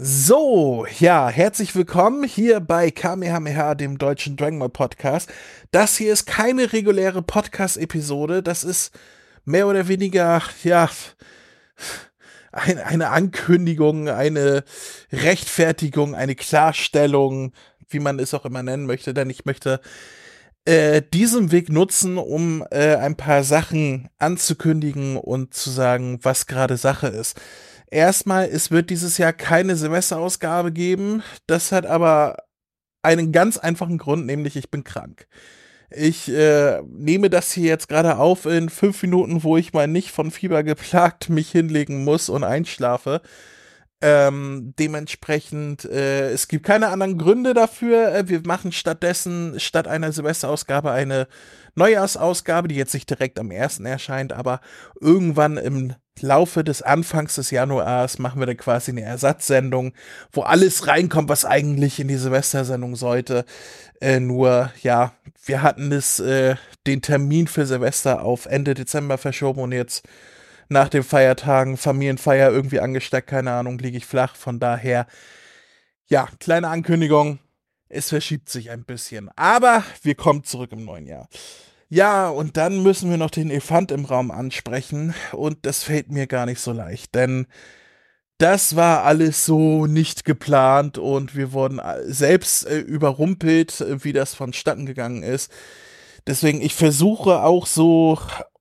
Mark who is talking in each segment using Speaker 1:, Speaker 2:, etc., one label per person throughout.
Speaker 1: So, ja, herzlich willkommen hier bei Kamehameha, dem deutschen Dragon Ball Podcast. Das hier ist keine reguläre Podcast-Episode, das ist mehr oder weniger, ja, ein, eine Ankündigung, eine Rechtfertigung, eine Klarstellung, wie man es auch immer nennen möchte, denn ich möchte äh, diesen Weg nutzen, um äh, ein paar Sachen anzukündigen und zu sagen, was gerade Sache ist. Erstmal, es wird dieses Jahr keine Semesterausgabe geben. Das hat aber einen ganz einfachen Grund, nämlich ich bin krank. Ich äh, nehme das hier jetzt gerade auf in fünf Minuten, wo ich mal nicht von Fieber geplagt mich hinlegen muss und einschlafe. Ähm, dementsprechend, äh, es gibt keine anderen Gründe dafür. Äh, wir machen stattdessen statt einer Silvesterausgabe eine Neujahrsausgabe, die jetzt nicht direkt am 1. erscheint, aber irgendwann im Laufe des Anfangs des Januars machen wir dann quasi eine Ersatzsendung, wo alles reinkommt, was eigentlich in die Silvestersendung sollte. Äh, nur, ja, wir hatten es, äh, den Termin für Silvester auf Ende Dezember verschoben und jetzt nach den Feiertagen, Familienfeier irgendwie angesteckt, keine Ahnung, liege ich flach. Von daher, ja, kleine Ankündigung. Es verschiebt sich ein bisschen. Aber wir kommen zurück im neuen Jahr. Ja, und dann müssen wir noch den Elefant im Raum ansprechen. Und das fällt mir gar nicht so leicht, denn das war alles so nicht geplant und wir wurden selbst äh, überrumpelt, wie das vonstatten gegangen ist. Deswegen, ich versuche auch so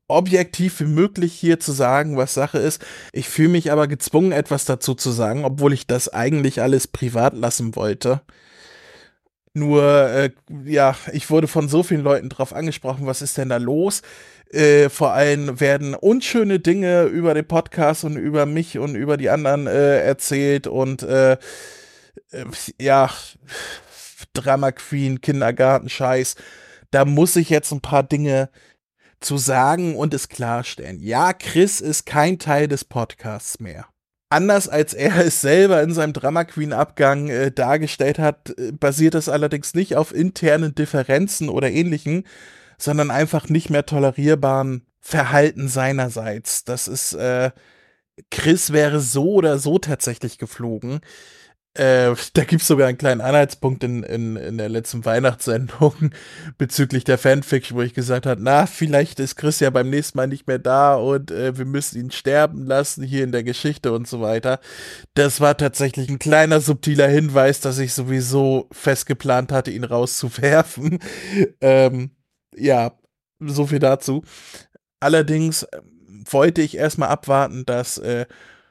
Speaker 1: objektiv wie möglich hier zu sagen, was Sache ist. Ich fühle mich aber gezwungen, etwas dazu zu sagen, obwohl ich das eigentlich alles privat lassen wollte. Nur, äh, ja, ich wurde von so vielen Leuten drauf angesprochen, was ist denn da los? Äh, vor allem werden unschöne Dinge über den Podcast und über mich und über die anderen äh, erzählt und äh, äh ja, Drama Queen, Kindergarten, Scheiß. Da muss ich jetzt ein paar Dinge zu sagen und es klarstellen. Ja, Chris ist kein Teil des Podcasts mehr. Anders als er es selber in seinem Drama Queen Abgang äh, dargestellt hat, äh, basiert es allerdings nicht auf internen Differenzen oder ähnlichen, sondern einfach nicht mehr tolerierbaren Verhalten seinerseits. Das ist, äh, Chris wäre so oder so tatsächlich geflogen. Äh, da gibt es sogar einen kleinen Anhaltspunkt in, in, in der letzten Weihnachtssendung bezüglich der Fanfiction, wo ich gesagt habe, na, vielleicht ist Chris ja beim nächsten Mal nicht mehr da und äh, wir müssen ihn sterben lassen hier in der Geschichte und so weiter. Das war tatsächlich ein kleiner subtiler Hinweis, dass ich sowieso fest geplant hatte, ihn rauszuwerfen. ähm, ja, so viel dazu. Allerdings äh, wollte ich erstmal abwarten, dass äh,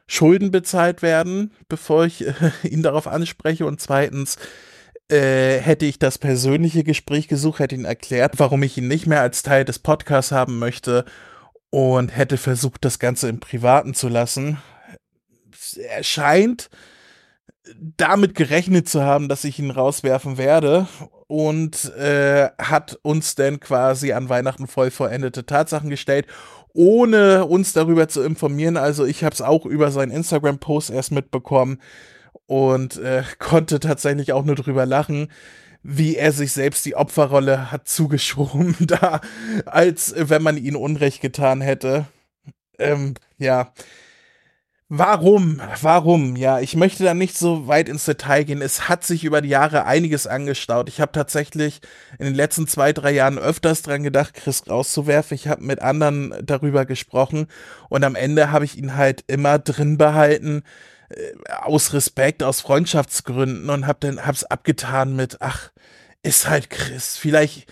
Speaker 1: Schulden bezahlt werden, bevor ich äh, ihn darauf anspreche. Und zweitens äh, hätte ich das persönliche Gespräch gesucht, hätte ihn erklärt, warum ich ihn nicht mehr als Teil des Podcasts haben möchte und hätte versucht, das Ganze im Privaten zu lassen. Er scheint damit gerechnet zu haben, dass ich ihn rauswerfen werde und äh, hat uns denn quasi an Weihnachten voll vollendete Tatsachen gestellt ohne uns darüber zu informieren. Also ich habe es auch über seinen Instagram-Post erst mitbekommen und äh, konnte tatsächlich auch nur drüber lachen, wie er sich selbst die Opferrolle hat zugeschoben, da als wenn man ihn Unrecht getan hätte. Ähm, ja, Warum? Warum? Ja, ich möchte da nicht so weit ins Detail gehen. Es hat sich über die Jahre einiges angestaut. Ich habe tatsächlich in den letzten zwei, drei Jahren öfters dran gedacht, Chris rauszuwerfen. Ich habe mit anderen darüber gesprochen und am Ende habe ich ihn halt immer drin behalten äh, aus Respekt, aus Freundschaftsgründen und habe dann hab's abgetan mit, ach, ist halt Chris. Vielleicht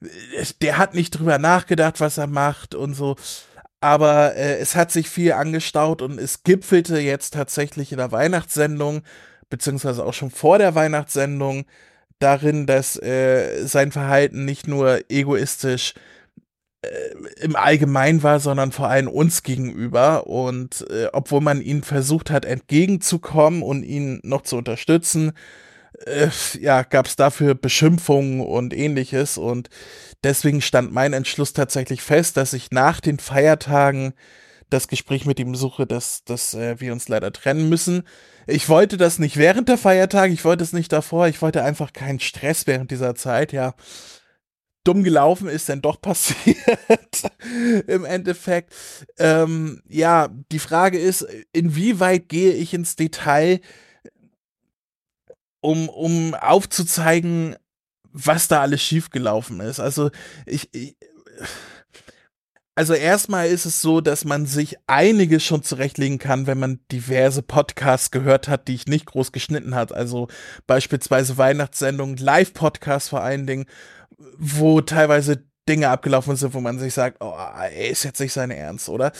Speaker 1: äh, der hat nicht drüber nachgedacht, was er macht und so aber äh, es hat sich viel angestaut und es gipfelte jetzt tatsächlich in der Weihnachtssendung, beziehungsweise auch schon vor der Weihnachtssendung, darin, dass äh, sein Verhalten nicht nur egoistisch äh, im Allgemeinen war, sondern vor allem uns gegenüber. Und äh, obwohl man ihn versucht hat, entgegenzukommen und ihn noch zu unterstützen, äh, ja, gab es dafür Beschimpfungen und ähnliches. Und deswegen stand mein Entschluss tatsächlich fest, dass ich nach den Feiertagen das Gespräch mit ihm suche, dass, dass äh, wir uns leider trennen müssen. Ich wollte das nicht während der Feiertage, ich wollte es nicht davor, ich wollte einfach keinen Stress während dieser Zeit, ja. Dumm gelaufen ist denn doch passiert im Endeffekt. Ähm, ja, die Frage ist, inwieweit gehe ich ins Detail, um, um aufzuzeigen, was da alles schiefgelaufen ist. Also ich, ich also erstmal ist es so, dass man sich einiges schon zurechtlegen kann, wenn man diverse Podcasts gehört hat, die ich nicht groß geschnitten hat. Also beispielsweise Weihnachtssendungen, Live-Podcasts vor allen Dingen, wo teilweise Dinge abgelaufen sind, wo man sich sagt, oh, ey, ist jetzt nicht seine Ernst, oder?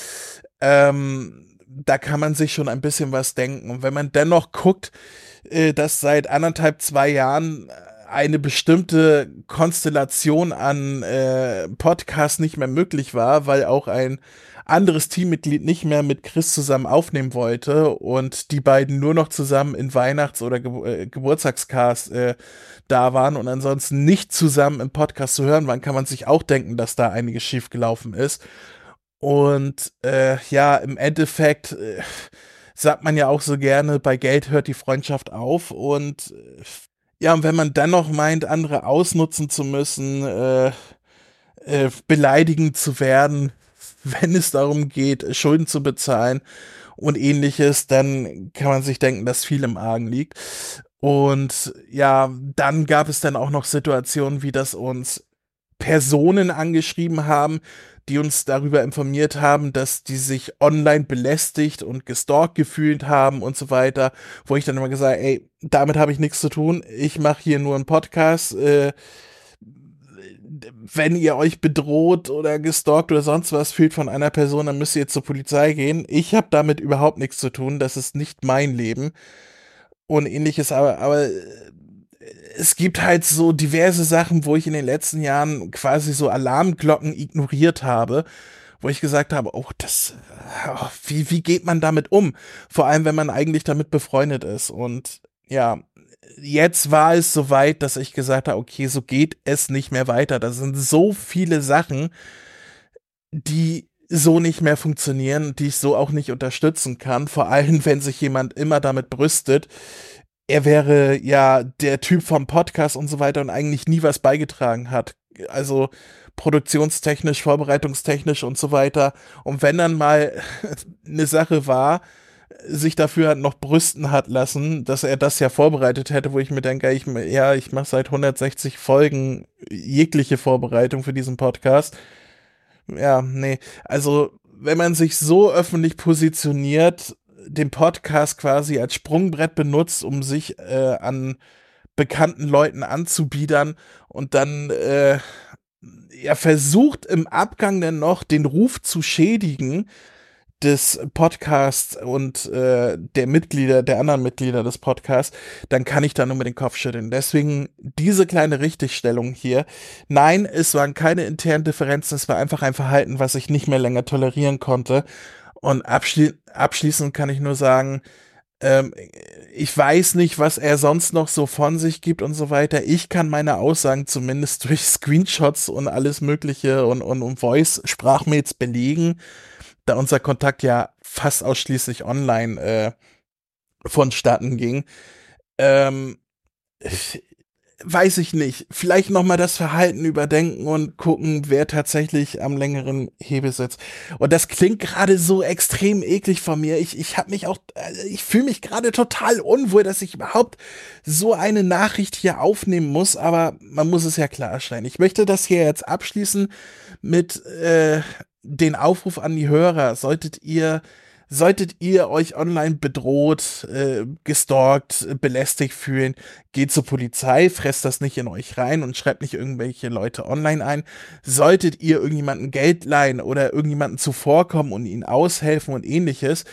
Speaker 1: Ähm, da kann man sich schon ein bisschen was denken. Und wenn man dennoch guckt, äh, dass seit anderthalb, zwei Jahren eine bestimmte Konstellation an äh, Podcasts nicht mehr möglich war, weil auch ein anderes Teammitglied nicht mehr mit Chris zusammen aufnehmen wollte und die beiden nur noch zusammen in Weihnachts- oder Ge äh, Geburtstagscast äh, da waren und ansonsten nicht zusammen im Podcast zu hören waren, kann man sich auch denken, dass da einiges schiefgelaufen ist. Und äh, ja, im Endeffekt äh, sagt man ja auch so gerne, bei Geld hört die Freundschaft auf und äh, ja, und wenn man dann noch meint, andere ausnutzen zu müssen, äh, äh, beleidigend zu werden, wenn es darum geht, Schulden zu bezahlen und ähnliches, dann kann man sich denken, dass viel im Argen liegt. Und ja, dann gab es dann auch noch Situationen, wie das uns Personen angeschrieben haben, die uns darüber informiert haben, dass die sich online belästigt und gestalkt gefühlt haben und so weiter, wo ich dann immer gesagt, ey, damit habe ich nichts zu tun. Ich mache hier nur einen Podcast. Äh, wenn ihr euch bedroht oder gestalkt oder sonst was fühlt von einer Person, dann müsst ihr zur Polizei gehen. Ich habe damit überhaupt nichts zu tun. Das ist nicht mein Leben und ähnliches, aber, aber es gibt halt so diverse Sachen, wo ich in den letzten Jahren quasi so Alarmglocken ignoriert habe, wo ich gesagt habe, oh, das, oh, wie, wie geht man damit um? Vor allem, wenn man eigentlich damit befreundet ist. Und ja, jetzt war es soweit, dass ich gesagt habe, okay, so geht es nicht mehr weiter. Da sind so viele Sachen, die so nicht mehr funktionieren, die ich so auch nicht unterstützen kann. Vor allem, wenn sich jemand immer damit brüstet, er wäre ja der Typ vom Podcast und so weiter und eigentlich nie was beigetragen hat. Also produktionstechnisch, vorbereitungstechnisch und so weiter. Und wenn dann mal eine Sache war, sich dafür noch brüsten hat lassen, dass er das ja vorbereitet hätte, wo ich mir denke, ich, ja, ich mache seit 160 Folgen jegliche Vorbereitung für diesen Podcast. Ja, nee. Also, wenn man sich so öffentlich positioniert, den Podcast quasi als Sprungbrett benutzt, um sich äh, an bekannten Leuten anzubiedern und dann äh, er versucht im Abgang dann noch den Ruf zu schädigen des Podcasts und äh, der Mitglieder, der anderen Mitglieder des Podcasts, dann kann ich da nur mit den Kopf schütteln. Deswegen diese kleine Richtigstellung hier. Nein, es waren keine internen Differenzen, es war einfach ein Verhalten, was ich nicht mehr länger tolerieren konnte. Und abschli abschließend kann ich nur sagen, ähm, ich weiß nicht, was er sonst noch so von sich gibt und so weiter. Ich kann meine Aussagen zumindest durch Screenshots und alles Mögliche und, und, und Voice-Sprachmails belegen, da unser Kontakt ja fast ausschließlich online äh, vonstatten ging. Ähm, weiß ich nicht, vielleicht nochmal das Verhalten überdenken und gucken, wer tatsächlich am längeren Hebel sitzt. Und das klingt gerade so extrem eklig von mir. Ich, ich habe mich auch, äh, ich fühle mich gerade total unwohl, dass ich überhaupt so eine Nachricht hier aufnehmen muss, aber man muss es ja klarstellen. Ich möchte das hier jetzt abschließen mit äh, den Aufruf an die Hörer. Solltet ihr Solltet ihr euch online bedroht, äh, gestalkt, belästigt fühlen, geht zur Polizei, fresst das nicht in euch rein und schreibt nicht irgendwelche Leute online ein. Solltet ihr irgendjemanden Geld leihen oder irgendjemanden zuvorkommen und ihnen aushelfen und ähnliches,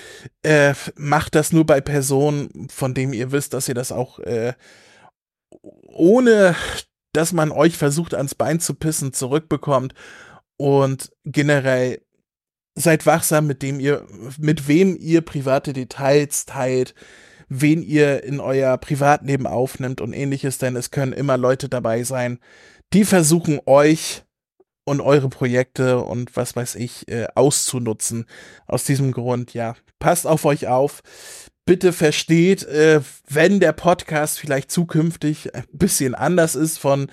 Speaker 1: äh, macht das nur bei Personen, von denen ihr wisst, dass ihr das auch äh, ohne dass man euch versucht ans Bein zu pissen zurückbekommt und generell seid wachsam, mit dem ihr, mit wem ihr private Details teilt, wen ihr in euer Privatleben aufnimmt und ähnliches, denn es können immer Leute dabei sein, die versuchen euch und eure Projekte und was weiß ich äh, auszunutzen. Aus diesem Grund, ja, passt auf euch auf. Bitte versteht, äh, wenn der Podcast vielleicht zukünftig ein bisschen anders ist von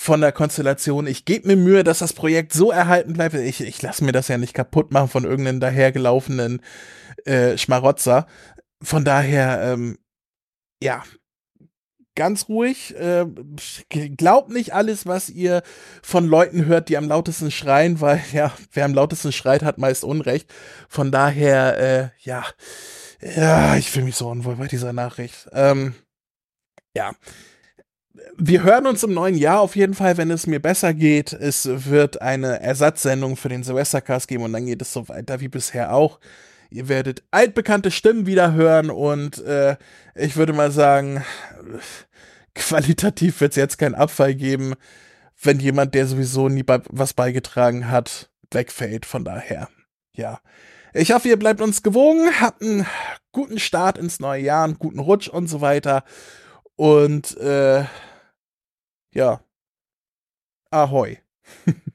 Speaker 1: von der Konstellation. Ich gebe mir Mühe, dass das Projekt so erhalten bleibt. Ich, ich lasse mir das ja nicht kaputt machen von irgendeinem dahergelaufenen äh, Schmarotzer. Von daher, ähm, ja, ganz ruhig. Äh, glaubt nicht alles, was ihr von Leuten hört, die am lautesten schreien, weil ja, wer am lautesten schreit, hat meist Unrecht. Von daher, äh, ja, ja, ich fühle mich so unwohl bei dieser Nachricht. Ähm, ja. Wir hören uns im neuen Jahr auf jeden Fall, wenn es mir besser geht. Es wird eine Ersatzsendung für den Silvestercast geben und dann geht es so weiter wie bisher auch. Ihr werdet altbekannte Stimmen wieder hören und äh, ich würde mal sagen, qualitativ wird es jetzt keinen Abfall geben, wenn jemand, der sowieso nie be was beigetragen hat, wegfällt. Von daher, ja. Ich hoffe, ihr bleibt uns gewogen, habt einen guten Start ins neue Jahr, einen guten Rutsch und so weiter. Und äh, ja, ahoi.